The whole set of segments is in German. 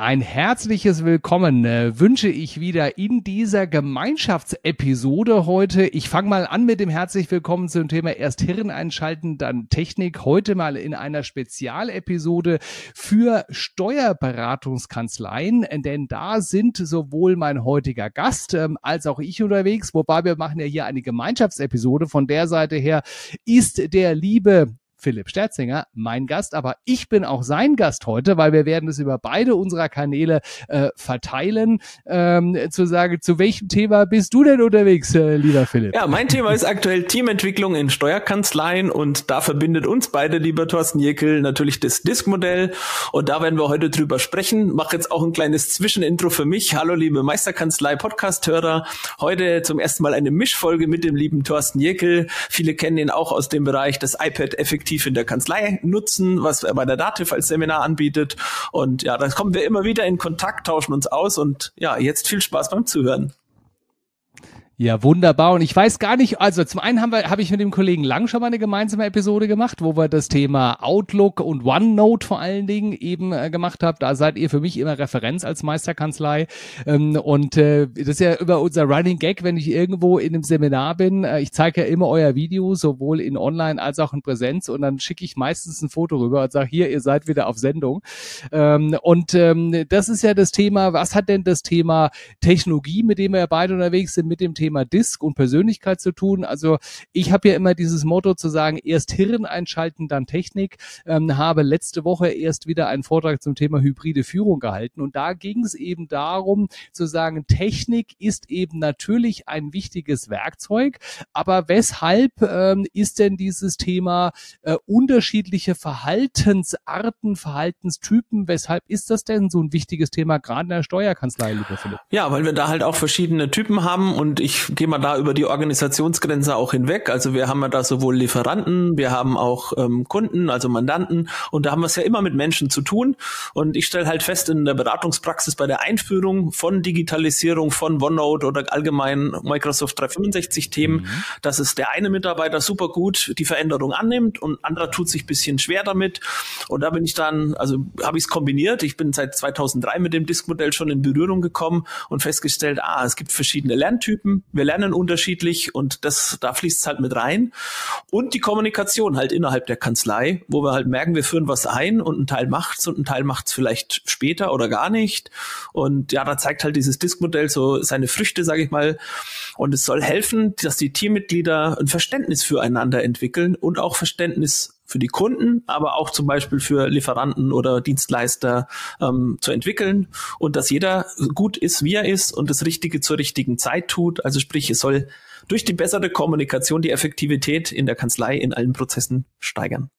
Ein herzliches Willkommen äh, wünsche ich wieder in dieser Gemeinschaftsepisode heute. Ich fange mal an mit dem herzlich Willkommen zum Thema erst Hirn einschalten, dann Technik. Heute mal in einer Spezialepisode für Steuerberatungskanzleien, denn da sind sowohl mein heutiger Gast ähm, als auch ich unterwegs, wobei wir machen ja hier eine Gemeinschaftsepisode. Von der Seite her ist der liebe Philipp Sterzinger, mein Gast, aber ich bin auch sein Gast heute, weil wir werden es über beide unserer Kanäle äh, verteilen. Ähm, zu sagen, zu welchem Thema bist du denn unterwegs, äh, lieber Philipp? Ja, mein Thema ist aktuell Teamentwicklung in Steuerkanzleien und da verbindet uns beide, lieber Thorsten Jekyll, natürlich das Disk-Modell und da werden wir heute drüber sprechen. Mach jetzt auch ein kleines Zwischenintro für mich. Hallo, liebe Meisterkanzlei-Podcast-Hörer. Heute zum ersten Mal eine Mischfolge mit dem lieben Thorsten Jekyll. Viele kennen ihn auch aus dem Bereich des iPad effektiv effektiv in der Kanzlei nutzen, was er bei der Dativ als Seminar anbietet. Und ja, da kommen wir immer wieder in Kontakt, tauschen uns aus und ja, jetzt viel Spaß beim Zuhören. Ja, wunderbar. Und ich weiß gar nicht, also zum einen haben wir, habe ich mit dem Kollegen Lang schon mal eine gemeinsame Episode gemacht, wo wir das Thema Outlook und OneNote vor allen Dingen eben äh, gemacht haben. Da seid ihr für mich immer Referenz als Meisterkanzlei. Ähm, und äh, das ist ja über unser Running Gag, wenn ich irgendwo in einem Seminar bin. Äh, ich zeige ja immer euer Video, sowohl in Online als auch in Präsenz. Und dann schicke ich meistens ein Foto rüber und sage, hier, ihr seid wieder auf Sendung. Ähm, und ähm, das ist ja das Thema, was hat denn das Thema Technologie, mit dem wir ja beide unterwegs sind, mit dem Thema Thema Disk und Persönlichkeit zu tun. Also ich habe ja immer dieses Motto zu sagen, erst Hirn einschalten, dann Technik. Ähm, habe letzte Woche erst wieder einen Vortrag zum Thema hybride Führung gehalten und da ging es eben darum zu sagen, Technik ist eben natürlich ein wichtiges Werkzeug, aber weshalb ähm, ist denn dieses Thema äh, unterschiedliche Verhaltensarten, Verhaltenstypen, weshalb ist das denn so ein wichtiges Thema gerade in der Steuerkanzlei, lieber Philipp? Ja, weil wir da halt auch verschiedene Typen haben und ich gehen wir da über die Organisationsgrenze auch hinweg. Also wir haben ja da sowohl Lieferanten, wir haben auch ähm, Kunden, also Mandanten und da haben wir es ja immer mit Menschen zu tun. Und ich stelle halt fest in der Beratungspraxis bei der Einführung von Digitalisierung von OneNote oder allgemein Microsoft 365 Themen, mhm. dass es der eine Mitarbeiter super gut die Veränderung annimmt und anderer tut sich bisschen schwer damit. Und da bin ich dann, also habe ich es kombiniert. Ich bin seit 2003 mit dem Diskmodell schon in Berührung gekommen und festgestellt, ah, es gibt verschiedene Lerntypen wir lernen unterschiedlich und das, da fließt es halt mit rein. Und die Kommunikation halt innerhalb der Kanzlei, wo wir halt merken, wir führen was ein und ein Teil macht's und ein Teil macht's vielleicht später oder gar nicht. Und ja, da zeigt halt dieses Diskmodell so seine Früchte, sage ich mal. Und es soll helfen, dass die Teammitglieder ein Verständnis füreinander entwickeln und auch Verständnis für die Kunden, aber auch zum Beispiel für Lieferanten oder Dienstleister ähm, zu entwickeln und dass jeder gut ist, wie er ist und das Richtige zur richtigen Zeit tut. Also sprich, es soll durch die bessere Kommunikation die Effektivität in der Kanzlei in allen Prozessen steigern.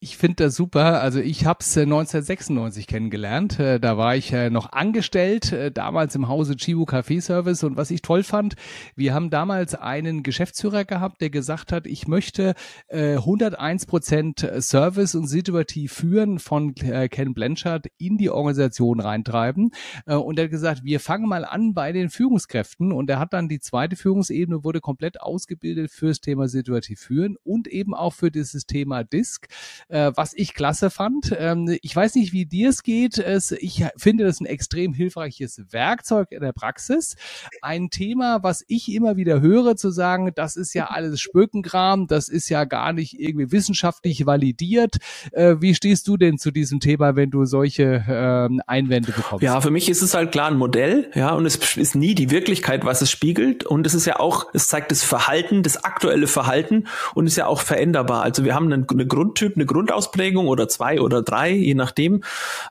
Ich finde das super. Also ich habe es 1996 kennengelernt. Äh, da war ich äh, noch angestellt, äh, damals im Hause Chibu Café Service. Und was ich toll fand, wir haben damals einen Geschäftsführer gehabt, der gesagt hat, ich möchte 101 Prozent Service und situativ führen von Ken Blanchard in die Organisation reintreiben. Und er hat gesagt, wir fangen mal an bei den Führungskräften. Und er hat dann die zweite Führungsebene, wurde komplett ausgebildet fürs Thema situativ führen und eben auch für dieses Thema Disk äh, was ich klasse fand. Ähm, ich weiß nicht, wie dir es geht. Ich finde das ein extrem hilfreiches Werkzeug in der Praxis. Ein Thema, was ich immer wieder höre, zu sagen, das ist ja alles Spökenkram, das ist ja gar nicht irgendwie wissenschaftlich validiert. Äh, wie stehst du denn zu diesem Thema, wenn du solche ähm, Einwände bekommst? Ja, für mich ist es halt klar ein Modell, ja, und es ist nie die Wirklichkeit, was es spiegelt. Und es ist ja auch, es zeigt das Verhalten, das aktuelle Verhalten und ist ja auch veränderbar. Also wir haben einen, eine Grundtyp, eine Grund Grundausprägung oder zwei oder drei, je nachdem.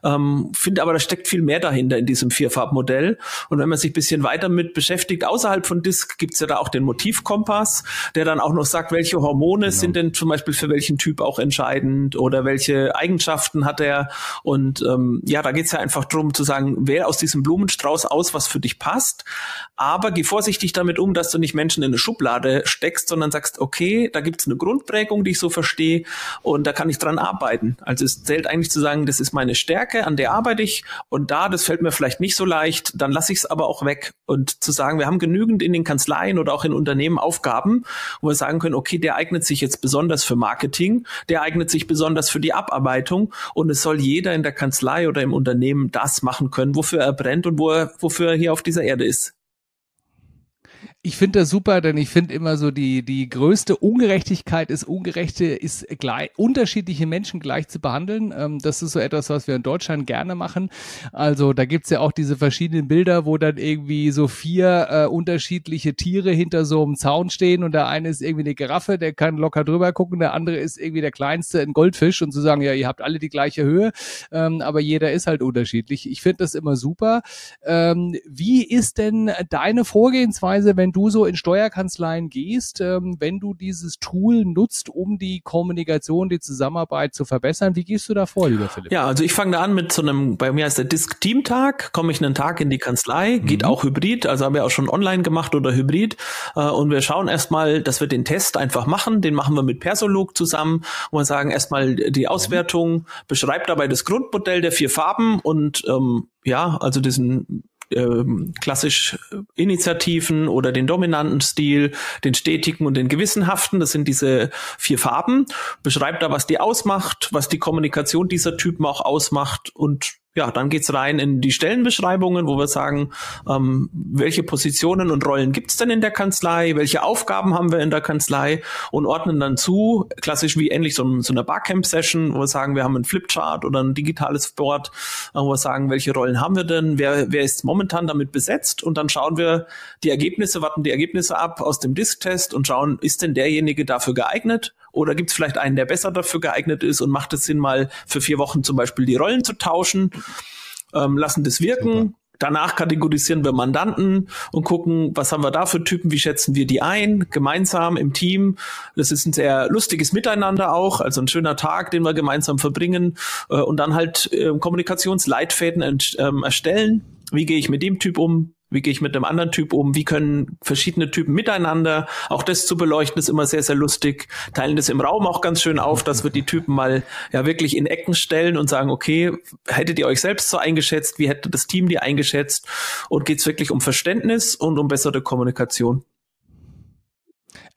Ähm, finde aber, da steckt viel mehr dahinter in diesem Vierfarbmodell. Und wenn man sich bisschen weiter mit beschäftigt, außerhalb von Disk gibt's ja da auch den Motivkompass, der dann auch noch sagt, welche Hormone genau. sind denn zum Beispiel für welchen Typ auch entscheidend oder welche Eigenschaften hat er. Und ähm, ja, da geht's ja einfach drum zu sagen, wähl aus diesem Blumenstrauß aus, was für dich passt. Aber geh vorsichtig damit um, dass du nicht Menschen in eine Schublade steckst, sondern sagst, okay, da gibt's eine Grundprägung, die ich so verstehe und da kann ich dran arbeiten. Also es zählt eigentlich zu sagen, das ist meine Stärke, an der arbeite ich und da, das fällt mir vielleicht nicht so leicht, dann lasse ich es aber auch weg. Und zu sagen, wir haben genügend in den Kanzleien oder auch in Unternehmen Aufgaben, wo wir sagen können, okay, der eignet sich jetzt besonders für Marketing, der eignet sich besonders für die Abarbeitung und es soll jeder in der Kanzlei oder im Unternehmen das machen können, wofür er brennt und wo er, wofür er hier auf dieser Erde ist. Ich finde das super, denn ich finde immer so die, die größte Ungerechtigkeit ist, ungerechte ist gleich, unterschiedliche Menschen gleich zu behandeln. Ähm, das ist so etwas, was wir in Deutschland gerne machen. Also da gibt's ja auch diese verschiedenen Bilder, wo dann irgendwie so vier äh, unterschiedliche Tiere hinter so einem Zaun stehen und der eine ist irgendwie eine Giraffe, der kann locker drüber gucken, der andere ist irgendwie der kleinste, ein Goldfisch und zu sagen, ja, ihr habt alle die gleiche Höhe, ähm, aber jeder ist halt unterschiedlich. Ich finde das immer super. Ähm, wie ist denn deine Vorgehensweise, wenn wenn du so in Steuerkanzleien gehst, ähm, wenn du dieses Tool nutzt, um die Kommunikation, die Zusammenarbeit zu verbessern, wie gehst du da vor, lieber Philipp? Ja, also ich fange da an mit so einem, bei mir heißt der Disk-Team-Tag, komme ich einen Tag in die Kanzlei, geht mhm. auch hybrid, also haben wir auch schon online gemacht oder hybrid äh, und wir schauen erstmal, dass wir den Test einfach machen, den machen wir mit Persolog zusammen und wir sagen erstmal die Auswertung, beschreibt dabei das Grundmodell der vier Farben und ähm, ja, also diesen ähm, klassisch Initiativen oder den dominanten Stil, den stetigen und den gewissenhaften. Das sind diese vier Farben. Beschreibt da, was die ausmacht, was die Kommunikation dieser Typen auch ausmacht und ja, dann geht's rein in die Stellenbeschreibungen, wo wir sagen, ähm, welche Positionen und Rollen gibt's denn in der Kanzlei, welche Aufgaben haben wir in der Kanzlei? Und ordnen dann zu, klassisch wie ähnlich so, so eine Barcamp-Session, wo wir sagen, wir haben ein Flipchart oder ein digitales Board, äh, wo wir sagen, welche Rollen haben wir denn, wer, wer ist momentan damit besetzt? Und dann schauen wir die Ergebnisse, warten die Ergebnisse ab aus dem Disk-Test und schauen, ist denn derjenige dafür geeignet? Oder gibt es vielleicht einen, der besser dafür geeignet ist und macht es Sinn, mal für vier Wochen zum Beispiel die Rollen zu tauschen? Ähm, lassen das wirken. Super. Danach kategorisieren wir Mandanten und gucken, was haben wir da für Typen, wie schätzen wir die ein, gemeinsam im Team. Das ist ein sehr lustiges Miteinander auch, also ein schöner Tag, den wir gemeinsam verbringen äh, und dann halt äh, Kommunikationsleitfäden äh, erstellen. Wie gehe ich mit dem Typ um? Wie gehe ich mit einem anderen Typ um? Wie können verschiedene Typen miteinander? Auch das zu beleuchten ist immer sehr, sehr lustig. Teilen das im Raum auch ganz schön auf, dass wir die Typen mal ja wirklich in Ecken stellen und sagen, okay, hättet ihr euch selbst so eingeschätzt? Wie hätte das Team die eingeschätzt? Und geht es wirklich um Verständnis und um bessere Kommunikation?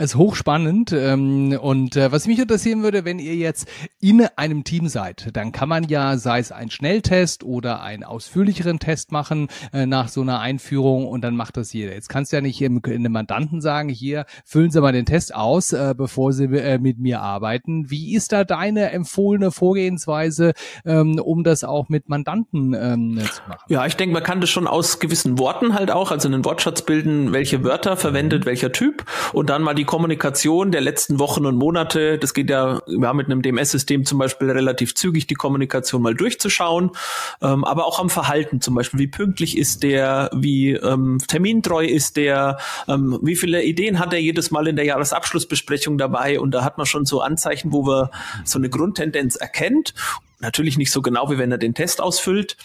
Ist hochspannend. Ähm, und äh, was mich interessieren würde, wenn ihr jetzt in einem Team seid, dann kann man ja, sei es ein Schnelltest oder einen ausführlicheren Test machen äh, nach so einer Einführung und dann macht das jeder. Jetzt kannst du ja nicht im, in einem Mandanten sagen, hier füllen Sie mal den Test aus, äh, bevor Sie äh, mit mir arbeiten. Wie ist da deine empfohlene Vorgehensweise, ähm, um das auch mit Mandanten ähm, zu machen? Ja, ich denke, man kann das schon aus gewissen Worten halt auch, also einen Wortschatz bilden, welche Wörter verwendet welcher Typ und dann mal die Kommunikation der letzten Wochen und Monate, das geht ja, wir haben mit einem DMS-System zum Beispiel relativ zügig die Kommunikation mal durchzuschauen, ähm, aber auch am Verhalten zum Beispiel, wie pünktlich ist der, wie ähm, termintreu ist der, ähm, wie viele Ideen hat er jedes Mal in der Jahresabschlussbesprechung dabei? Und da hat man schon so Anzeichen, wo wir so eine Grundtendenz erkennt. Natürlich nicht so genau, wie wenn er den Test ausfüllt.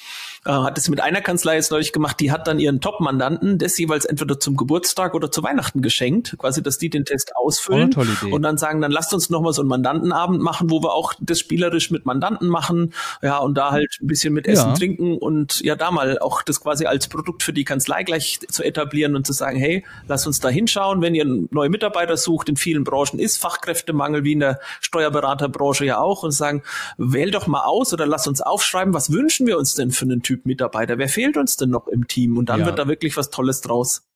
Äh, hat es mit einer Kanzlei jetzt neulich gemacht, die hat dann ihren Top-Mandanten das jeweils entweder zum Geburtstag oder zu Weihnachten geschenkt, quasi, dass die den Test ausfüllen. Oh, und dann sagen, dann lasst uns nochmal so einen Mandantenabend machen, wo wir auch das spielerisch mit Mandanten machen, ja, und da halt ein bisschen mit Essen, ja. Trinken und ja, da mal auch das quasi als Produkt für die Kanzlei gleich zu etablieren und zu sagen, hey, lass uns da hinschauen, wenn ihr neue Mitarbeiter sucht, in vielen Branchen ist Fachkräftemangel, wie in der Steuerberaterbranche ja auch, und sagen, wähl doch mal aus oder lass uns aufschreiben, was wünschen wir uns denn für einen Typ Mitarbeiter? Wer fehlt uns denn noch im Team? Und dann ja. wird da wirklich was Tolles draus.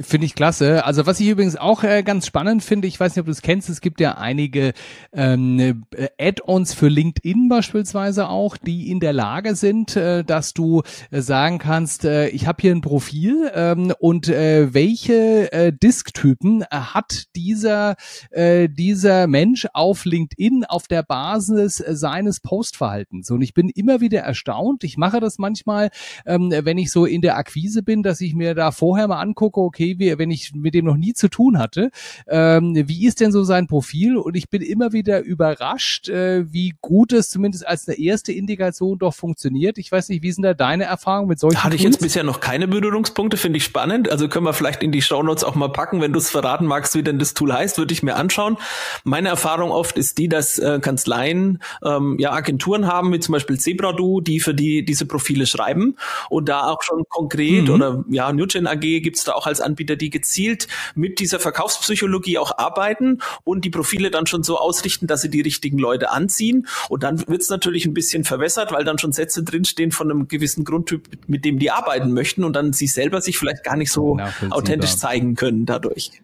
Finde ich klasse. Also was ich übrigens auch äh, ganz spannend finde, ich weiß nicht, ob du es kennst, es gibt ja einige ähm, Add-ons für LinkedIn beispielsweise auch, die in der Lage sind, äh, dass du äh, sagen kannst, äh, ich habe hier ein Profil ähm, und äh, welche äh, Disk-Typen hat dieser, äh, dieser Mensch auf LinkedIn auf der Basis äh, seines Postverhaltens. Und ich bin immer wieder erstaunt. Ich mache das manchmal, ähm, wenn ich so in der Akquise bin, dass ich mir da vorher mal angucke, okay, wie, wenn ich mit dem noch nie zu tun hatte, ähm, wie ist denn so sein Profil? Und ich bin immer wieder überrascht, äh, wie gut es zumindest als eine erste Indikation doch funktioniert. Ich weiß nicht, wie sind da deine Erfahrungen mit solchen Da hatte ich jetzt bisher noch keine Berührungspunkte, finde ich spannend. Also können wir vielleicht in die Shownotes auch mal packen, wenn du es verraten magst, wie denn das Tool heißt, würde ich mir anschauen. Meine Erfahrung oft ist die, dass äh, Kanzleien ähm, ja Agenturen haben, wie zum Beispiel Zebradu, die für die diese Profile schreiben und da auch schon konkret mhm. oder ja, Newgen AG gibt's da auch als Anbieter, die gezielt mit dieser Verkaufspsychologie auch arbeiten und die Profile dann schon so ausrichten, dass sie die richtigen Leute anziehen. Und dann wird's natürlich ein bisschen verwässert, weil dann schon Sätze drinstehen von einem gewissen Grundtyp, mit dem die arbeiten möchten und dann sie selber sich vielleicht gar nicht so authentisch zeigen können dadurch.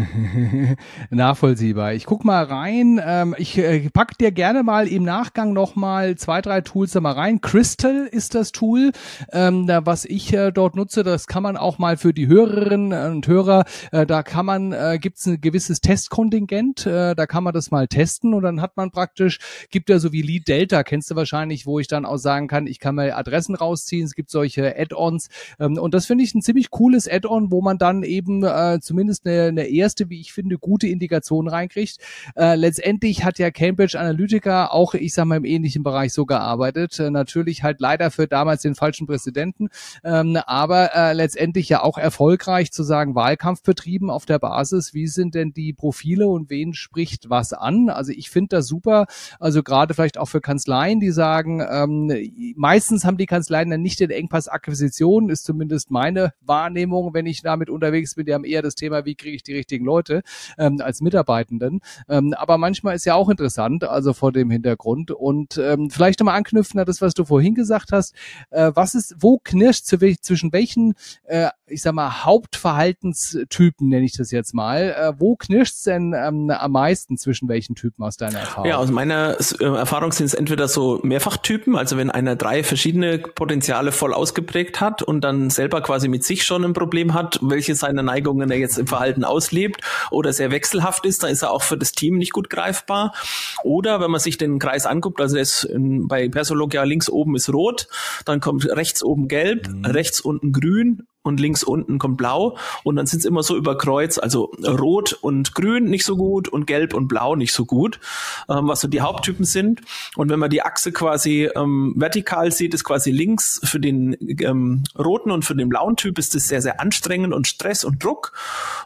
Nachvollziehbar. Ich guck mal rein. Ähm, ich äh, pack dir gerne mal im Nachgang noch mal zwei, drei Tools da mal rein. Crystal ist das Tool, ähm, da, was ich äh, dort nutze. Das kann man auch mal für die Hörerinnen und Hörer. Äh, da kann man äh, gibt's ein gewisses Testkontingent. Äh, da kann man das mal testen und dann hat man praktisch gibt ja so wie Lead Delta kennst du wahrscheinlich, wo ich dann auch sagen kann, ich kann mir Adressen rausziehen. Es gibt solche Add-ons ähm, und das finde ich ein ziemlich cooles Add-on, wo man dann eben äh, zumindest eine, eine erste, wie ich finde, gute Indikation reinkriegt. Äh, letztendlich hat ja Cambridge Analytica auch, ich sag mal, im ähnlichen Bereich so gearbeitet. Äh, natürlich halt leider für damals den falschen Präsidenten, ähm, aber äh, letztendlich ja auch erfolgreich zu sagen, Wahlkampf betrieben auf der Basis, wie sind denn die Profile und wen spricht was an? Also ich finde das super. Also gerade vielleicht auch für Kanzleien, die sagen, ähm, meistens haben die Kanzleien dann nicht den Engpass Akquisition, ist zumindest meine Wahrnehmung, wenn ich damit unterwegs bin. Die haben eher das Thema, wie kriege ich die richtigen Leute ähm, als Mitarbeitenden. Ähm, aber manchmal ist ja auch interessant, also vor dem Hintergrund. Und ähm, vielleicht nochmal anknüpfen an das, was du vorhin gesagt hast. Äh, was ist, wo knirscht zwischen welchen, äh, ich sag mal, Hauptverhaltenstypen, nenne ich das jetzt mal, äh, wo knirscht denn ähm, am meisten zwischen welchen Typen aus deiner Erfahrung? Ja, aus meiner äh, Erfahrung sind es entweder so Mehrfachtypen, also wenn einer drei verschiedene Potenziale voll ausgeprägt hat und dann selber quasi mit sich schon ein Problem hat, welche seiner Neigungen er jetzt im Verhalten aus auslebt oder sehr wechselhaft ist, dann ist er auch für das Team nicht gut greifbar. Oder wenn man sich den Kreis anguckt, also ist in, bei Persologia links oben ist rot, dann kommt rechts oben gelb, mhm. rechts unten grün und links unten kommt blau und dann sind es immer so über Kreuz, also rot und grün nicht so gut und gelb und blau nicht so gut, ähm, was so die Haupttypen sind. Und wenn man die Achse quasi ähm, vertikal sieht, ist quasi links für den ähm, roten und für den blauen Typ ist das sehr, sehr anstrengend und Stress und Druck.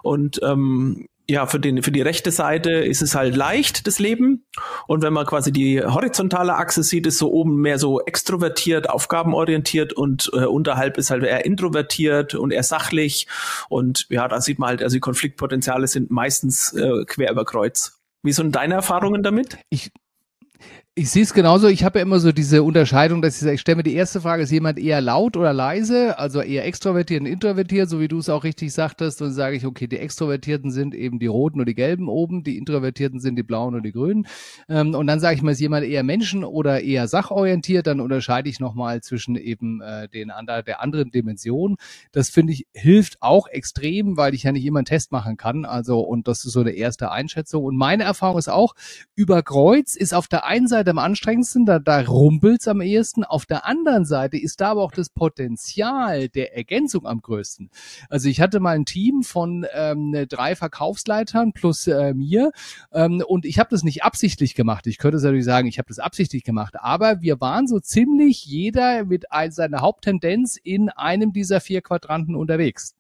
Und ähm, ja, für, den, für die rechte Seite ist es halt leicht, das Leben. Und wenn man quasi die horizontale Achse sieht, ist so oben mehr so extrovertiert, aufgabenorientiert und äh, unterhalb ist halt eher introvertiert und eher sachlich. Und ja, da sieht man halt, also die Konfliktpotenziale sind meistens äh, quer über Kreuz. Wie sind deine Erfahrungen damit? Ich, ich sehe es genauso. Ich habe ja immer so diese Unterscheidung, dass ich sage, ich stelle mir die erste Frage, ist jemand eher laut oder leise, also eher extrovertiert und introvertiert, so wie du es auch richtig sagtest. Und sage ich, okay, die Extrovertierten sind eben die Roten und die Gelben oben, die Introvertierten sind die Blauen und die Grünen. Ähm, und dann sage ich mal, ist jemand eher Menschen oder eher sachorientiert, dann unterscheide ich nochmal zwischen eben äh, den ander, der anderen Dimension. Das finde ich hilft auch extrem, weil ich ja nicht immer einen Test machen kann. Also, und das ist so eine erste Einschätzung. Und meine Erfahrung ist auch, über Kreuz ist auf der einen Seite Seite am anstrengendsten, da, da rumpelt's am ehesten. Auf der anderen Seite ist da aber auch das Potenzial der Ergänzung am größten. Also ich hatte mal ein Team von ähm, drei Verkaufsleitern plus äh, mir ähm, und ich habe das nicht absichtlich gemacht. Ich könnte natürlich sagen, ich habe das absichtlich gemacht, aber wir waren so ziemlich jeder mit ein, seiner Haupttendenz in einem dieser vier Quadranten unterwegs.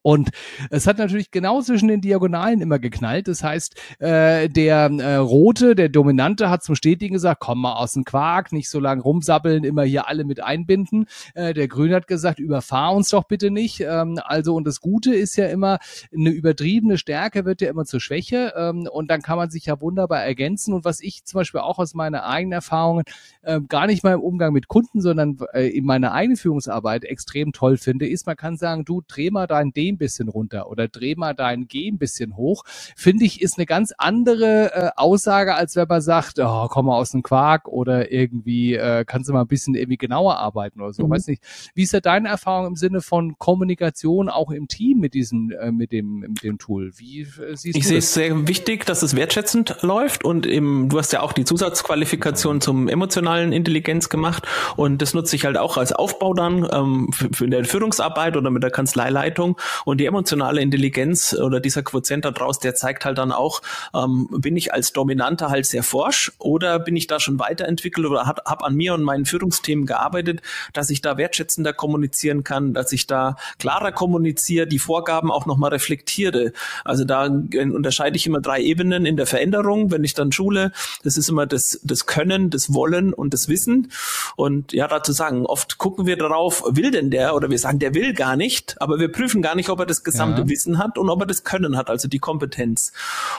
Und es hat natürlich genau zwischen den Diagonalen immer geknallt. Das heißt, äh, der äh, Rote, der Dominante, hat zum Stetigen gesagt, komm mal aus dem Quark, nicht so lange rumsappeln, immer hier alle mit einbinden. Äh, der Grüne hat gesagt, überfahr uns doch bitte nicht. Ähm, also, und das Gute ist ja immer, eine übertriebene Stärke wird ja immer zur Schwäche. Ähm, und dann kann man sich ja wunderbar ergänzen. Und was ich zum Beispiel auch aus meiner eigenen Erfahrung, äh, gar nicht mal im Umgang mit Kunden, sondern äh, in meiner eigenen Führungsarbeit extrem toll finde, ist, man kann sagen, du dreh mal dein den bisschen runter oder dreh mal dein G ein bisschen hoch, finde ich, ist eine ganz andere äh, Aussage, als wenn man sagt, oh, komm mal aus dem Quark oder irgendwie äh, kannst du mal ein bisschen irgendwie genauer arbeiten oder so. Mhm. Weiß nicht. Wie ist da deine Erfahrung im Sinne von Kommunikation auch im Team mit diesem, äh, mit dem, mit dem Tool? Wie äh, siehst ich du sehe es sehr wichtig, dass es wertschätzend läuft und im, du hast ja auch die Zusatzqualifikation zum emotionalen Intelligenz gemacht und das nutze ich halt auch als Aufbau dann ähm, für, für der Führungsarbeit oder mit der Kanzleileitung und die emotionale Intelligenz oder dieser Quotient da draus, der zeigt halt dann auch, ähm, bin ich als Dominanter halt sehr forsch oder bin ich da schon weiterentwickelt oder habe hab an mir und meinen Führungsthemen gearbeitet, dass ich da wertschätzender kommunizieren kann, dass ich da klarer kommuniziere, die Vorgaben auch nochmal reflektiere. Also da unterscheide ich immer drei Ebenen in der Veränderung, wenn ich dann schule. Das ist immer das, das Können, das Wollen und das Wissen. Und ja, dazu sagen, oft gucken wir darauf, will denn der oder wir sagen, der will gar nicht, aber wir prüfen gar nicht, ob er das gesamte ja. Wissen hat und ob er das Können hat, also die Kompetenz.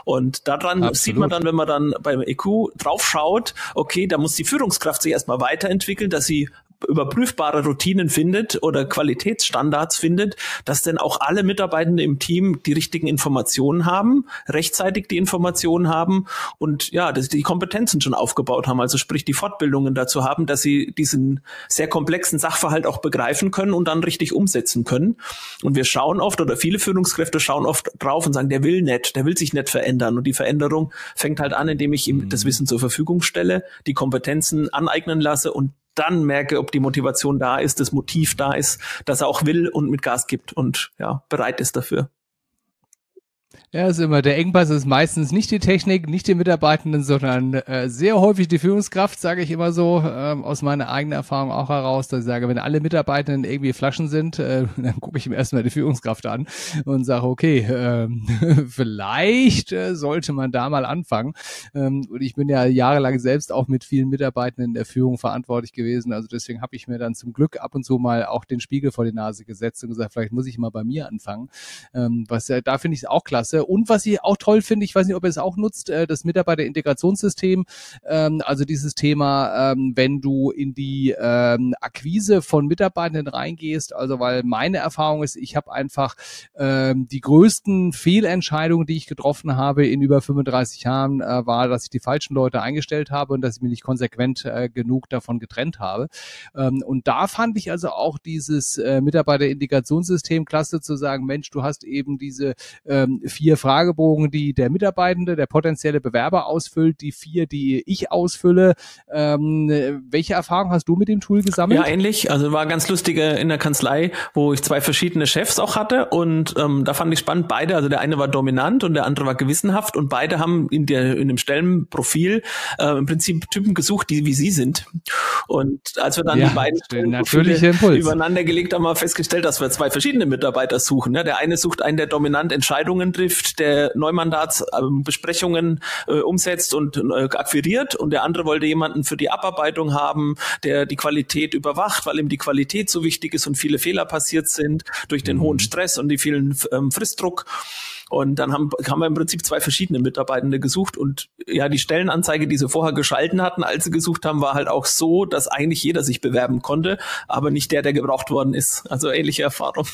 Und daran Absolut. sieht man dann, wenn man dann beim EQ draufschaut, okay, da muss die Führungskraft sich erstmal weiterentwickeln, dass sie überprüfbare Routinen findet oder Qualitätsstandards findet, dass denn auch alle Mitarbeitenden im Team die richtigen Informationen haben, rechtzeitig die Informationen haben und ja, dass die Kompetenzen schon aufgebaut haben, also sprich die Fortbildungen dazu haben, dass sie diesen sehr komplexen Sachverhalt auch begreifen können und dann richtig umsetzen können. Und wir schauen oft oder viele Führungskräfte schauen oft drauf und sagen, der will nicht, der will sich nicht verändern und die Veränderung fängt halt an, indem ich ihm mhm. das Wissen zur Verfügung stelle, die Kompetenzen aneignen lasse und dann merke, ob die Motivation da ist, das Motiv da ist, dass er auch will und mit Gas gibt und ja, bereit ist dafür. Ja, ist immer der Engpass ist meistens nicht die Technik, nicht die Mitarbeitenden, sondern äh, sehr häufig die Führungskraft, sage ich immer so, ähm, aus meiner eigenen Erfahrung auch heraus, dass ich sage, wenn alle Mitarbeitenden irgendwie Flaschen sind, äh, dann gucke ich mir erstmal die Führungskraft an und sage, okay, äh, vielleicht äh, sollte man da mal anfangen. Ähm, und ich bin ja jahrelang selbst auch mit vielen Mitarbeitenden in der Führung verantwortlich gewesen. Also deswegen habe ich mir dann zum Glück ab und zu mal auch den Spiegel vor die Nase gesetzt und gesagt, vielleicht muss ich mal bei mir anfangen. Ähm, was ja, da finde ich es auch klasse und was ich auch toll finde, ich weiß nicht, ob ihr es auch nutzt, äh, das Mitarbeiterintegrationssystem. Ähm, also dieses Thema, ähm, wenn du in die ähm, Akquise von Mitarbeitenden reingehst, also weil meine Erfahrung ist, ich habe einfach ähm, die größten Fehlentscheidungen, die ich getroffen habe in über 35 Jahren, äh, war, dass ich die falschen Leute eingestellt habe und dass ich mich nicht konsequent äh, genug davon getrennt habe. Ähm, und da fand ich also auch dieses äh, Mitarbeiterintegrationssystem klasse zu sagen, Mensch, du hast eben diese ähm, vier Fragebogen, die der Mitarbeitende, der potenzielle Bewerber ausfüllt, die vier, die ich ausfülle. Ähm, welche Erfahrung hast du mit dem Tool gesammelt? Ja, ähnlich. Also war ganz lustig in der Kanzlei, wo ich zwei verschiedene Chefs auch hatte und ähm, da fand ich spannend, beide, also der eine war dominant und der andere war gewissenhaft und beide haben in, der, in dem Stellenprofil äh, im Prinzip Typen gesucht, die wie sie sind. Und als wir dann ja, die beiden natürliche Impuls. übereinander gelegt haben, haben wir festgestellt, dass wir zwei verschiedene Mitarbeiter suchen. Ja, der eine sucht einen, der dominant Entscheidungen trifft, trifft, der Neumandatsbesprechungen äh, umsetzt und äh, akquiriert und der andere wollte jemanden für die Abarbeitung haben, der die Qualität überwacht, weil ihm die Qualität so wichtig ist und viele Fehler passiert sind durch den mhm. hohen Stress und die vielen ähm, Fristdruck. Und dann haben, haben wir im Prinzip zwei verschiedene Mitarbeitende gesucht und ja, die Stellenanzeige, die sie vorher geschalten hatten, als sie gesucht haben, war halt auch so, dass eigentlich jeder sich bewerben konnte, aber nicht der, der gebraucht worden ist. Also ähnliche Erfahrung.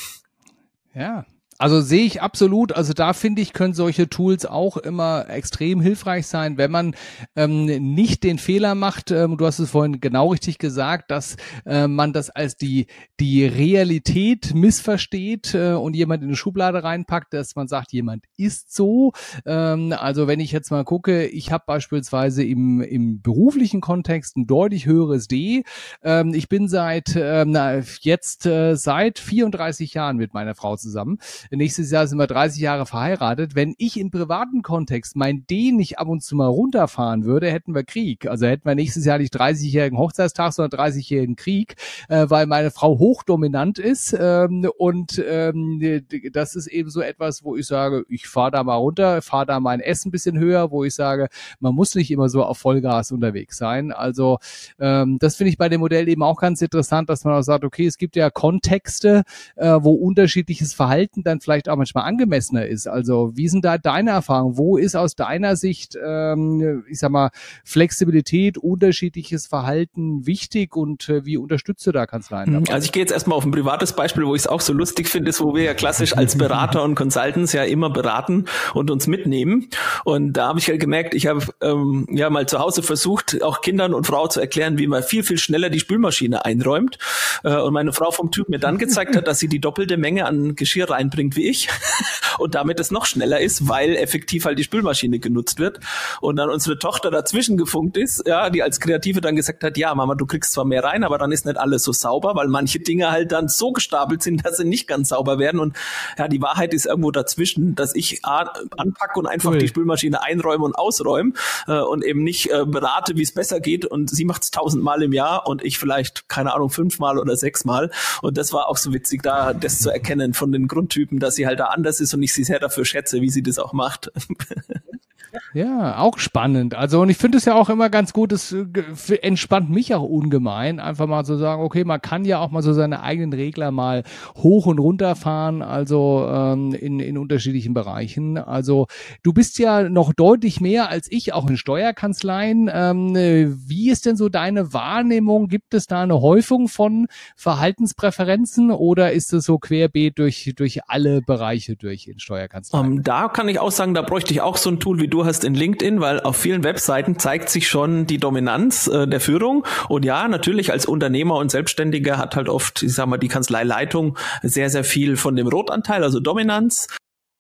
Ja, also sehe ich absolut. Also da finde ich, können solche Tools auch immer extrem hilfreich sein, wenn man ähm, nicht den Fehler macht. Ähm, du hast es vorhin genau richtig gesagt, dass äh, man das als die die Realität missversteht äh, und jemand in eine Schublade reinpackt, dass man sagt, jemand ist so. Ähm, also wenn ich jetzt mal gucke, ich habe beispielsweise im im beruflichen Kontext ein deutlich höheres D. Ähm, ich bin seit ähm, jetzt äh, seit 34 Jahren mit meiner Frau zusammen. Nächstes Jahr sind wir 30 Jahre verheiratet. Wenn ich im privaten Kontext mein D nicht ab und zu mal runterfahren würde, hätten wir Krieg. Also hätten wir nächstes Jahr nicht 30-jährigen Hochzeitstag, sondern 30-jährigen Krieg, äh, weil meine Frau hochdominant ist. Ähm, und ähm, das ist eben so etwas, wo ich sage, ich fahre da mal runter, fahre da mein Essen ein bisschen höher, wo ich sage, man muss nicht immer so auf Vollgas unterwegs sein. Also ähm, das finde ich bei dem Modell eben auch ganz interessant, dass man auch sagt, okay, es gibt ja Kontexte, äh, wo unterschiedliches Verhalten dann dann vielleicht auch manchmal angemessener ist. Also wie sind da deine Erfahrungen? Wo ist aus deiner Sicht, ähm, ich sag mal, Flexibilität, unterschiedliches Verhalten wichtig und äh, wie unterstützt du da Kanzleien? Dabei? Also ich gehe jetzt erstmal auf ein privates Beispiel, wo ich es auch so lustig finde, ist, wo wir ja klassisch als Berater und Consultants ja immer beraten und uns mitnehmen. Und da habe ich halt gemerkt, ich habe ähm, ja mal zu Hause versucht, auch Kindern und Frau zu erklären, wie man viel, viel schneller die Spülmaschine einräumt. Äh, und meine Frau vom Typ mir dann gezeigt hat, dass sie die doppelte Menge an Geschirr reinbringt wie ich und damit es noch schneller ist, weil effektiv halt die Spülmaschine genutzt wird. Und dann unsere Tochter dazwischen gefunkt ist, ja, die als Kreative dann gesagt hat, ja, Mama, du kriegst zwar mehr rein, aber dann ist nicht alles so sauber, weil manche Dinge halt dann so gestapelt sind, dass sie nicht ganz sauber werden. Und ja, die Wahrheit ist irgendwo dazwischen, dass ich anpacke und einfach cool. die Spülmaschine einräume und ausräume äh, und eben nicht äh, berate, wie es besser geht. Und sie macht es tausendmal im Jahr und ich vielleicht, keine Ahnung, fünfmal oder sechsmal. Und das war auch so witzig, da das zu erkennen von den Grundtypen, dass sie halt da anders ist und ich sie sehr dafür schätze, wie sie das auch macht. Ja, auch spannend. Also und ich finde es ja auch immer ganz gut, es äh, entspannt mich auch ungemein, einfach mal zu so sagen, okay, man kann ja auch mal so seine eigenen Regler mal hoch und runter fahren, also ähm, in, in unterschiedlichen Bereichen. Also du bist ja noch deutlich mehr als ich, auch in Steuerkanzleien. Ähm, wie ist denn so deine Wahrnehmung? Gibt es da eine Häufung von Verhaltenspräferenzen oder ist es so querbeet durch, durch alle Bereiche durch in Steuerkanzleien? Um, ähm, da kann ich auch sagen, da bräuchte ich auch so ein Tool wie du du hast in LinkedIn, weil auf vielen Webseiten zeigt sich schon die Dominanz äh, der Führung. Und ja, natürlich als Unternehmer und Selbstständiger hat halt oft, ich sag mal, die Kanzleileitung sehr, sehr viel von dem Rotanteil, also Dominanz.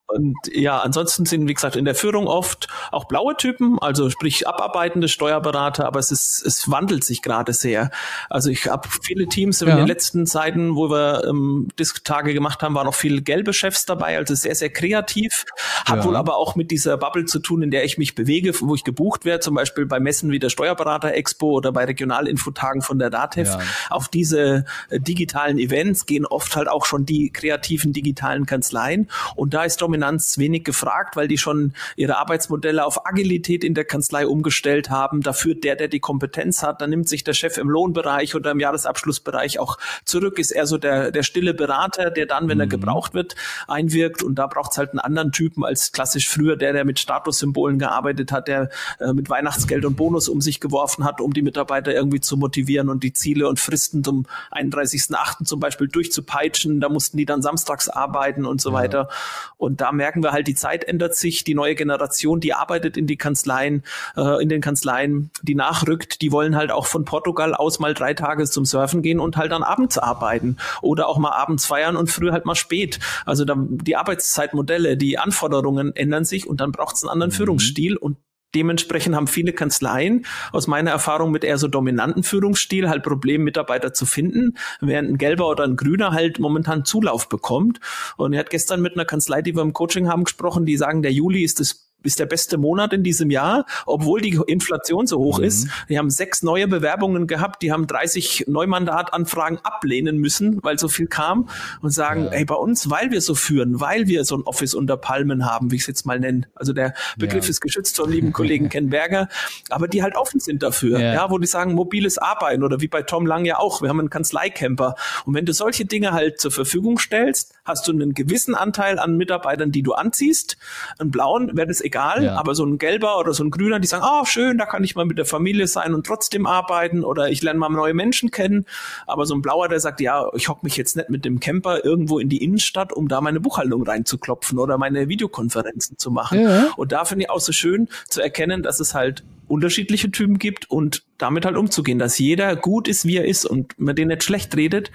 Und ja, ansonsten sind, wie gesagt, in der Führung oft auch blaue Typen, also sprich abarbeitende Steuerberater, aber es ist, es wandelt sich gerade sehr. Also ich habe viele Teams in ja. den letzten Zeiten, wo wir ähm, Disk-Tage gemacht haben, waren noch viele gelbe Chefs dabei, also sehr, sehr kreativ. Hat ja. wohl aber auch mit dieser Bubble zu tun, in der ich mich bewege, wo ich gebucht werde, zum Beispiel bei Messen wie der Steuerberater Expo oder bei Regionalinfotagen von der DATEV. Ja. Auf diese äh, digitalen Events gehen oft halt auch schon die kreativen digitalen Kanzleien und da ist Dominik Dominanz wenig gefragt, weil die schon ihre Arbeitsmodelle auf Agilität in der Kanzlei umgestellt haben. Dafür der, der die Kompetenz hat, dann nimmt sich der Chef im Lohnbereich oder im Jahresabschlussbereich auch zurück, ist eher so der, der stille Berater, der dann, wenn mhm. er gebraucht wird, einwirkt. Und da braucht es halt einen anderen Typen als klassisch früher der, der mit Statussymbolen gearbeitet hat, der äh, mit Weihnachtsgeld und Bonus um sich geworfen hat, um die Mitarbeiter irgendwie zu motivieren und die Ziele und Fristen zum 31.8. zum Beispiel durchzupeitschen. Da mussten die dann samstags arbeiten und so ja. weiter. Und da merken wir halt, die Zeit ändert sich, die neue Generation, die arbeitet in die Kanzleien, äh, in den Kanzleien, die nachrückt, die wollen halt auch von Portugal aus mal drei Tage zum Surfen gehen und halt dann abends arbeiten oder auch mal abends feiern und früh halt mal spät. Also dann die Arbeitszeitmodelle, die Anforderungen ändern sich und dann braucht es einen anderen mhm. Führungsstil und Dementsprechend haben viele Kanzleien aus meiner Erfahrung mit eher so dominanten Führungsstil halt Probleme, Mitarbeiter zu finden, während ein gelber oder ein grüner halt momentan Zulauf bekommt. Und er hat gestern mit einer Kanzlei, die wir im Coaching haben, gesprochen, die sagen, der Juli ist das ist der beste Monat in diesem Jahr, obwohl die Inflation so hoch mhm. ist. Die haben sechs neue Bewerbungen gehabt, die haben 30 Neumandatanfragen ablehnen müssen, weil so viel kam und sagen, ja. ey, bei uns, weil wir so führen, weil wir so ein Office unter Palmen haben, wie ich es jetzt mal nenne. Also der Begriff ja. ist geschützt von lieben Kollegen Ken Berger, aber die halt offen sind dafür, ja. ja, wo die sagen, mobiles Arbeiten oder wie bei Tom Lang ja auch, wir haben einen Kanzleicamper. Und wenn du solche Dinge halt zur Verfügung stellst, hast du einen gewissen Anteil an Mitarbeitern, die du anziehst. Einen blauen wäre das egal, ja. aber so ein gelber oder so ein grüner, die sagen, ah, oh, schön, da kann ich mal mit der Familie sein und trotzdem arbeiten oder ich lerne mal neue Menschen kennen. Aber so ein blauer, der sagt, ja, ich hocke mich jetzt nicht mit dem Camper irgendwo in die Innenstadt, um da meine Buchhaltung reinzuklopfen oder meine Videokonferenzen zu machen. Ja. Und da finde ich auch so schön zu erkennen, dass es halt unterschiedliche Typen gibt und damit halt umzugehen, dass jeder gut ist, wie er ist und man den nicht schlecht redet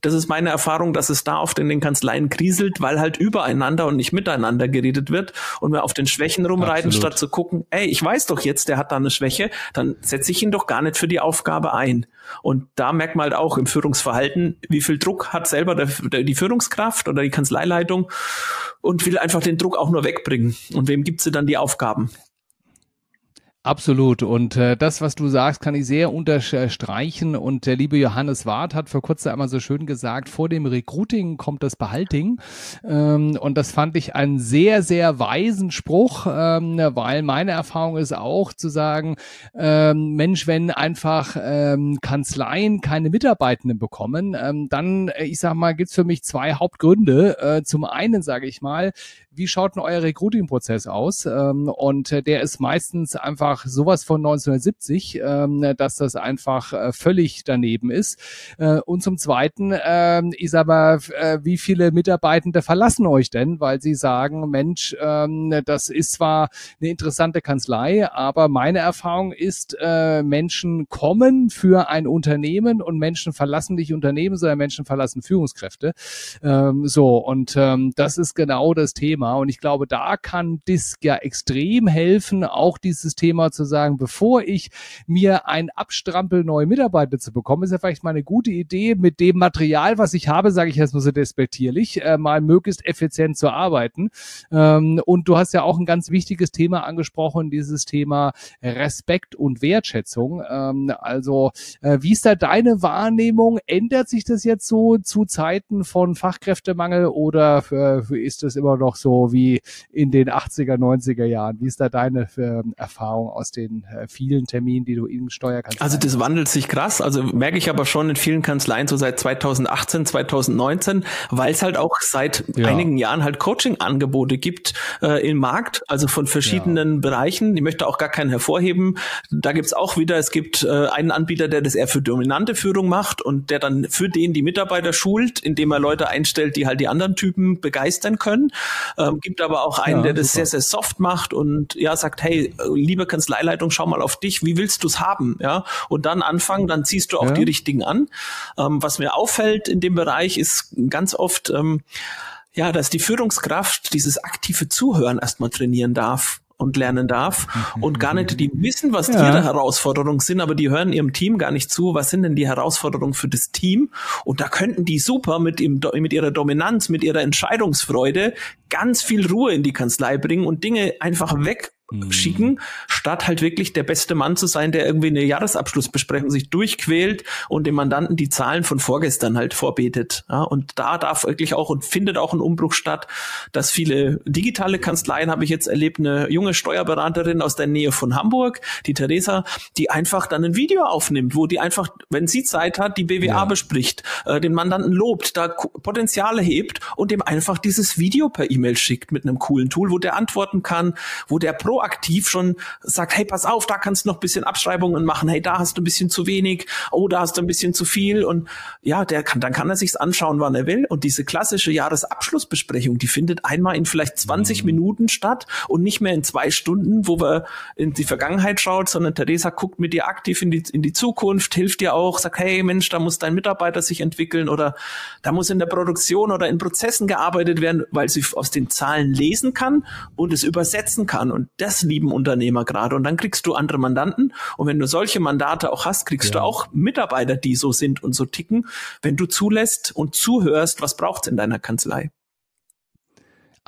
das ist meine Erfahrung, dass es da oft in den Kanzleien kriselt, weil halt übereinander und nicht miteinander geredet wird und wir auf den Schwächen rumreiten, Absolut. statt zu gucken, ey, ich weiß doch jetzt, der hat da eine Schwäche, dann setze ich ihn doch gar nicht für die Aufgabe ein. Und da merkt man halt auch im Führungsverhalten, wie viel Druck hat selber der, der, die Führungskraft oder die Kanzleileitung und will einfach den Druck auch nur wegbringen. Und wem gibt sie dann die Aufgaben? Absolut. Und äh, das, was du sagst, kann ich sehr unterstreichen. Und der liebe Johannes Ward hat vor kurzem einmal so schön gesagt, vor dem Recruiting kommt das Behalting. Ähm, und das fand ich einen sehr, sehr weisen Spruch, ähm, weil meine Erfahrung ist auch zu sagen, ähm, Mensch, wenn einfach ähm, Kanzleien keine Mitarbeitenden bekommen, ähm, dann, äh, ich sag mal, gibt's für mich zwei Hauptgründe. Äh, zum einen sage ich mal, wie schaut denn euer Recruiting-Prozess aus? Ähm, und äh, der ist meistens einfach sowas von 1970, ähm, dass das einfach äh, völlig daneben ist. Äh, und zum Zweiten, äh, sag mal, äh, wie viele Mitarbeitende verlassen euch denn, weil sie sagen, Mensch, ähm, das ist zwar eine interessante Kanzlei, aber meine Erfahrung ist, äh, Menschen kommen für ein Unternehmen und Menschen verlassen nicht Unternehmen, sondern Menschen verlassen Führungskräfte. Ähm, so, und ähm, das ist genau das Thema. Und ich glaube, da kann Disk ja extrem helfen, auch dieses Thema zu sagen, bevor ich mir ein Abstrampel neue Mitarbeiter zu bekommen, ist ja vielleicht mal eine gute Idee, mit dem Material, was ich habe, sage ich jetzt mal so despektierlich, äh, mal möglichst effizient zu arbeiten. Ähm, und du hast ja auch ein ganz wichtiges Thema angesprochen, dieses Thema Respekt und Wertschätzung. Ähm, also, äh, wie ist da deine Wahrnehmung? Ändert sich das jetzt so zu Zeiten von Fachkräftemangel oder äh, ist das immer noch so wie in den 80er, 90er Jahren. Wie ist da deine äh, Erfahrung aus den äh, vielen Terminen, die du in Steuerkanzleien Also das wandelt sich krass. Also merke ich aber schon in vielen Kanzleien so seit 2018, 2019, weil es halt auch seit ja. einigen Jahren halt Coaching-Angebote gibt äh, im Markt, also von verschiedenen ja. Bereichen. Ich möchte auch gar keinen hervorheben. Da gibt's auch wieder, es gibt äh, einen Anbieter, der das eher für dominante Führung macht und der dann für den die Mitarbeiter schult, indem er Leute einstellt, die halt die anderen Typen begeistern können. Äh, ähm, gibt aber auch einen, ja, der das sehr, sehr soft macht und ja, sagt, hey, liebe Kanzleileitung, schau mal auf dich, wie willst du es haben? Ja, und dann anfangen, dann ziehst du auch ja. die richtigen an. Ähm, was mir auffällt in dem Bereich ist ganz oft, ähm, ja, dass die Führungskraft dieses aktive Zuhören erstmal trainieren darf und lernen darf mhm. und gar nicht, die wissen, was ja. ihre Herausforderungen sind, aber die hören ihrem Team gar nicht zu, was sind denn die Herausforderungen für das Team und da könnten die super mit, ihm, mit ihrer Dominanz, mit ihrer Entscheidungsfreude ganz viel Ruhe in die Kanzlei bringen und Dinge einfach weg Mhm. schicken, statt halt wirklich der beste Mann zu sein, der irgendwie eine Jahresabschlussbesprechung sich durchquält und dem Mandanten die Zahlen von vorgestern halt vorbetet. Ja, und da darf wirklich auch und findet auch ein Umbruch statt, dass viele digitale Kanzleien habe ich jetzt erlebt, eine junge Steuerberaterin aus der Nähe von Hamburg, die Theresa, die einfach dann ein Video aufnimmt, wo die einfach, wenn sie Zeit hat, die BWA ja. bespricht, äh, den Mandanten lobt, da Potenziale hebt und dem einfach dieses Video per E-Mail schickt mit einem coolen Tool, wo der antworten kann, wo der pro proaktiv schon sagt, hey, pass auf, da kannst du noch ein bisschen Abschreibungen machen, hey, da hast du ein bisschen zu wenig, oh, da hast du ein bisschen zu viel. Und ja, der kann, dann kann er sich's anschauen, wann er will. Und diese klassische Jahresabschlussbesprechung, die findet einmal in vielleicht 20 mhm. Minuten statt und nicht mehr in zwei Stunden, wo wir in die Vergangenheit schaut, sondern Theresa guckt mit dir aktiv in die, in die Zukunft, hilft dir auch, sagt, hey, Mensch, da muss dein Mitarbeiter sich entwickeln oder da muss in der Produktion oder in Prozessen gearbeitet werden, weil sie aus den Zahlen lesen kann und es übersetzen kann. Und das das lieben Unternehmer gerade. Und dann kriegst du andere Mandanten. Und wenn du solche Mandate auch hast, kriegst ja. du auch Mitarbeiter, die so sind und so ticken, wenn du zulässt und zuhörst, was braucht's in deiner Kanzlei.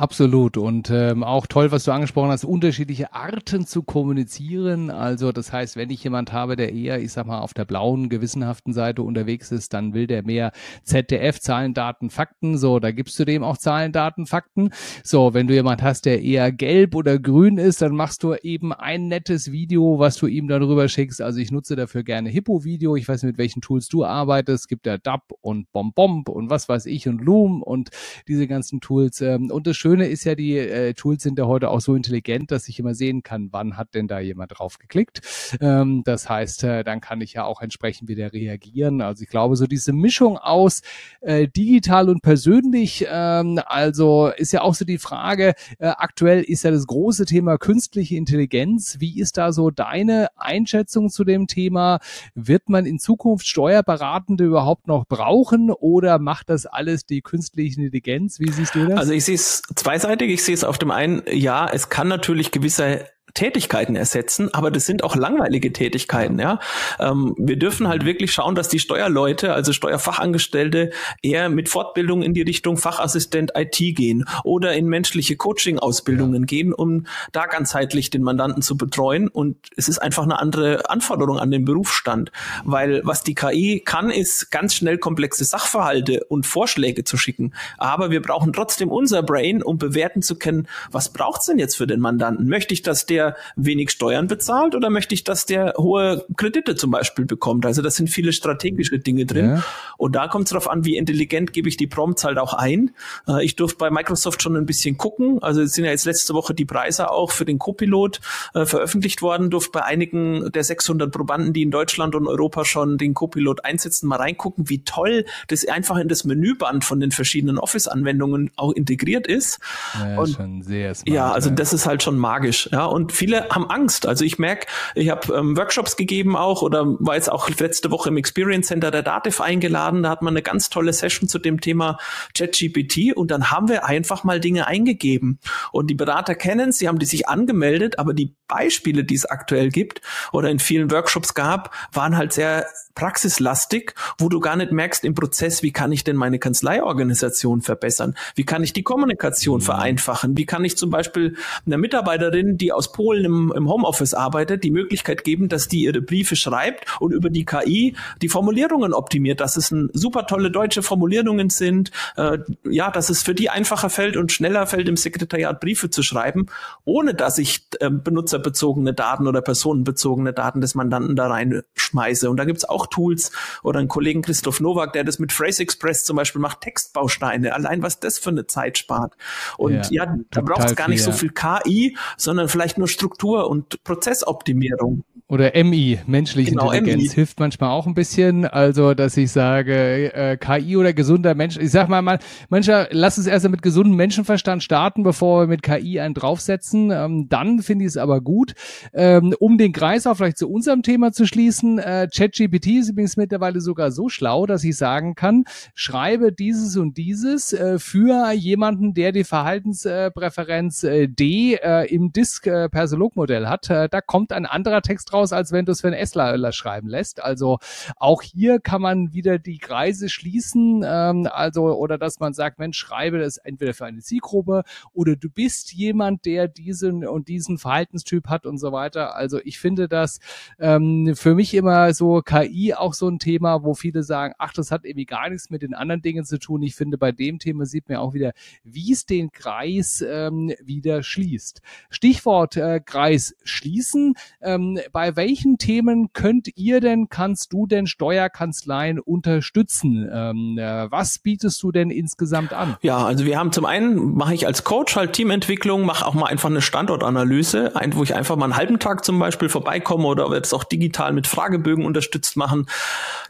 Absolut und ähm, auch toll, was du angesprochen hast, unterschiedliche Arten zu kommunizieren. Also das heißt, wenn ich jemand habe, der eher, ich sag mal, auf der blauen, gewissenhaften Seite unterwegs ist, dann will der mehr ZDF, Zahlen, Daten, Fakten. So, da gibst du dem auch Zahlen, Daten, Fakten. So, wenn du jemand hast, der eher gelb oder grün ist, dann machst du eben ein nettes Video, was du ihm darüber schickst. Also ich nutze dafür gerne Hippo-Video. Ich weiß nicht, mit welchen Tools du arbeitest. Es gibt ja DAP und BombBomb und was weiß ich und Loom und diese ganzen Tools. Ähm, und das Schöne ist ja, die äh, Tools sind ja heute auch so intelligent, dass ich immer sehen kann, wann hat denn da jemand drauf geklickt. Ähm, das heißt, äh, dann kann ich ja auch entsprechend wieder reagieren. Also ich glaube, so diese Mischung aus äh, digital und persönlich, ähm, also ist ja auch so die Frage, äh, aktuell ist ja das große Thema künstliche Intelligenz. Wie ist da so deine Einschätzung zu dem Thema? Wird man in Zukunft Steuerberatende überhaupt noch brauchen oder macht das alles die künstliche Intelligenz? Wie siehst du das? Also ich sehe es zweiseitig. Ich sehe es auf dem einen, ja, es kann natürlich gewisse Tätigkeiten ersetzen, aber das sind auch langweilige Tätigkeiten. Ja, ähm, wir dürfen halt wirklich schauen, dass die Steuerleute, also Steuerfachangestellte, eher mit Fortbildung in die Richtung Fachassistent IT gehen oder in menschliche Coaching-Ausbildungen ja. gehen, um da ganzheitlich den Mandanten zu betreuen. Und es ist einfach eine andere Anforderung an den Berufsstand, weil was die KI kann, ist ganz schnell komplexe Sachverhalte und Vorschläge zu schicken. Aber wir brauchen trotzdem unser Brain, um bewerten zu können, was braucht's denn jetzt für den Mandanten? Möchte ich, dass der wenig Steuern bezahlt oder möchte ich, dass der hohe Kredite zum Beispiel bekommt? Also das sind viele strategische Dinge drin. Ja. Und da kommt es darauf an, wie intelligent gebe ich die Prompts halt auch ein. Äh, ich durfte bei Microsoft schon ein bisschen gucken. Also es sind ja jetzt letzte Woche die Preise auch für den Copilot äh, veröffentlicht worden. Durfte bei einigen der 600 Probanden, die in Deutschland und Europa schon den Copilot einsetzen, mal reingucken, wie toll das einfach in das Menüband von den verschiedenen Office-Anwendungen auch integriert ist. Ja, und schon sehr smart, ja, also das ist halt schon magisch. Ja, und viele haben Angst. Also ich merke, ich habe ähm, Workshops gegeben auch oder war jetzt auch letzte Woche im Experience Center der Dativ eingeladen. Da hat man eine ganz tolle Session zu dem Thema ChatGPT und dann haben wir einfach mal Dinge eingegeben. Und die Berater kennen sie haben die sich angemeldet, aber die Beispiele, die es aktuell gibt oder in vielen Workshops gab, waren halt sehr praxislastig, wo du gar nicht merkst im Prozess, wie kann ich denn meine Kanzleiorganisation verbessern? Wie kann ich die Kommunikation mhm. vereinfachen? Wie kann ich zum Beispiel einer Mitarbeiterin, die aus Polen im, im Homeoffice arbeitet, die Möglichkeit geben, dass die ihre Briefe schreibt und über die KI die Formulierungen optimiert, dass es ein super tolle deutsche Formulierungen sind, äh, ja, dass es für die einfacher fällt und schneller fällt, im Sekretariat Briefe zu schreiben, ohne dass ich äh, benutzerbezogene Daten oder personenbezogene Daten des Mandanten da reinschmeiße. Und da gibt's auch Tools oder einen Kollegen Christoph Nowak, der das mit Phrase Express zum Beispiel macht, Textbausteine. Allein was das für eine Zeit spart. Und ja, ja da braucht es gar nicht viel, so viel KI, sondern vielleicht nur Struktur und Prozessoptimierung. Oder MI, menschliche genau, Intelligenz, MI. hilft manchmal auch ein bisschen. Also, dass ich sage, äh, KI oder gesunder Mensch. Ich sag mal, mal mancher, lass uns erst mit gesundem Menschenverstand starten, bevor wir mit KI einen draufsetzen. Ähm, dann finde ich es aber gut. Ähm, um den Kreis auch vielleicht zu unserem Thema zu schließen, äh, ChatGPT ist übrigens mittlerweile sogar so schlau, dass ich sagen kann, schreibe dieses und dieses äh, für jemanden, der die Verhaltenspräferenz äh, D äh, im Disk-Persolog-Modell hat. Äh, da kommt ein anderer Text raus raus, als wenn du es für einen Essler schreiben lässt. Also auch hier kann man wieder die Kreise schließen, ähm, also oder dass man sagt, Mensch, schreibe das entweder für eine Zielgruppe oder du bist jemand, der diesen und diesen Verhaltenstyp hat und so weiter. Also ich finde das ähm, für mich immer so KI auch so ein Thema, wo viele sagen, ach, das hat irgendwie gar nichts mit den anderen Dingen zu tun. Ich finde, bei dem Thema sieht man auch wieder, wie es den Kreis ähm, wieder schließt. Stichwort äh, Kreis schließen. Ähm, bei bei welchen Themen könnt ihr denn, kannst du denn Steuerkanzleien unterstützen? Ähm, äh, was bietest du denn insgesamt an? Ja, also wir haben zum einen, mache ich als Coach halt Teamentwicklung, mache auch mal einfach eine Standortanalyse, wo ich einfach mal einen halben Tag zum Beispiel vorbeikomme oder jetzt auch digital mit Fragebögen unterstützt machen,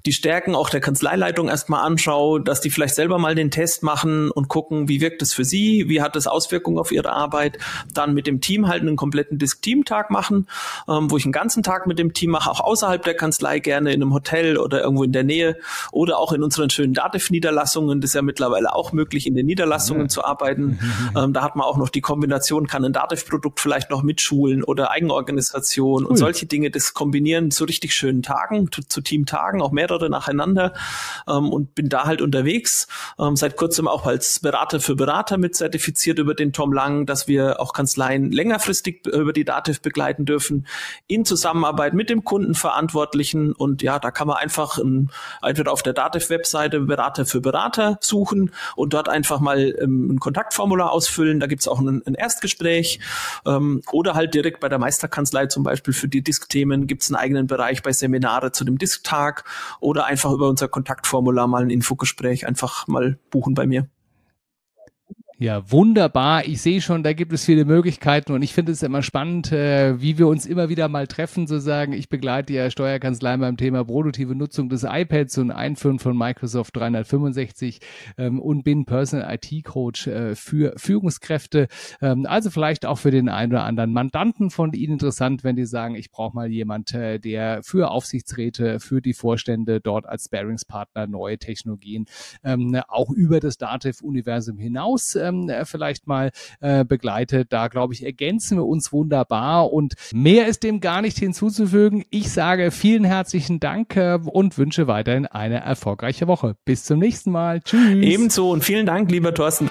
die Stärken auch der Kanzleileitung erstmal anschaue, dass die vielleicht selber mal den Test machen und gucken, wie wirkt es für sie, wie hat es Auswirkungen auf ihre Arbeit, dann mit dem Team halt einen kompletten Disk-Team-Tag machen, ähm, wo ich einen ganzen Tag Tag mit dem Team mache, auch außerhalb der Kanzlei gerne in einem Hotel oder irgendwo in der Nähe oder auch in unseren schönen Dativ-Niederlassungen. Das ist ja mittlerweile auch möglich, in den Niederlassungen ja. zu arbeiten. ähm, da hat man auch noch die Kombination, kann ein Dativ-Produkt vielleicht noch mitschulen oder Eigenorganisation cool. und solche Dinge. Das kombinieren zu richtig schönen Tagen, zu, zu Teamtagen, auch mehrere nacheinander ähm, und bin da halt unterwegs. Ähm, seit kurzem auch als Berater für Berater mit zertifiziert über den Tom Lang, dass wir auch Kanzleien längerfristig über die Dativ begleiten dürfen in Zusammenarbeit Zusammenarbeit mit dem Kundenverantwortlichen und ja, da kann man einfach ein, entweder auf der Dativ-Webseite Berater für Berater suchen und dort einfach mal ähm, ein Kontaktformular ausfüllen. Da gibt's auch ein, ein Erstgespräch ähm, oder halt direkt bei der Meisterkanzlei zum Beispiel für die Disk-Themen gibt's einen eigenen Bereich bei Seminare zu dem Disktag oder einfach über unser Kontaktformular mal ein Infogespräch einfach mal buchen bei mir. Ja, wunderbar. Ich sehe schon, da gibt es viele Möglichkeiten und ich finde es immer spannend, äh, wie wir uns immer wieder mal treffen, sozusagen. Ich begleite ja Steuerkanzlei beim Thema produktive Nutzung des iPads und Einführen von Microsoft 365 ähm, und bin Personal IT Coach äh, für Führungskräfte. Ähm, also vielleicht auch für den einen oder anderen Mandanten von Ihnen interessant, wenn die sagen, ich brauche mal jemand, äh, der für Aufsichtsräte, für die Vorstände dort als Sparingspartner neue Technologien ähm, auch über das Dativ-Universum hinaus äh, ähm, vielleicht mal äh, begleitet. Da glaube ich, ergänzen wir uns wunderbar und mehr ist dem gar nicht hinzuzufügen. Ich sage vielen herzlichen Dank äh, und wünsche weiterhin eine erfolgreiche Woche. Bis zum nächsten Mal. Tschüss. Ebenso und vielen Dank, lieber Thorsten.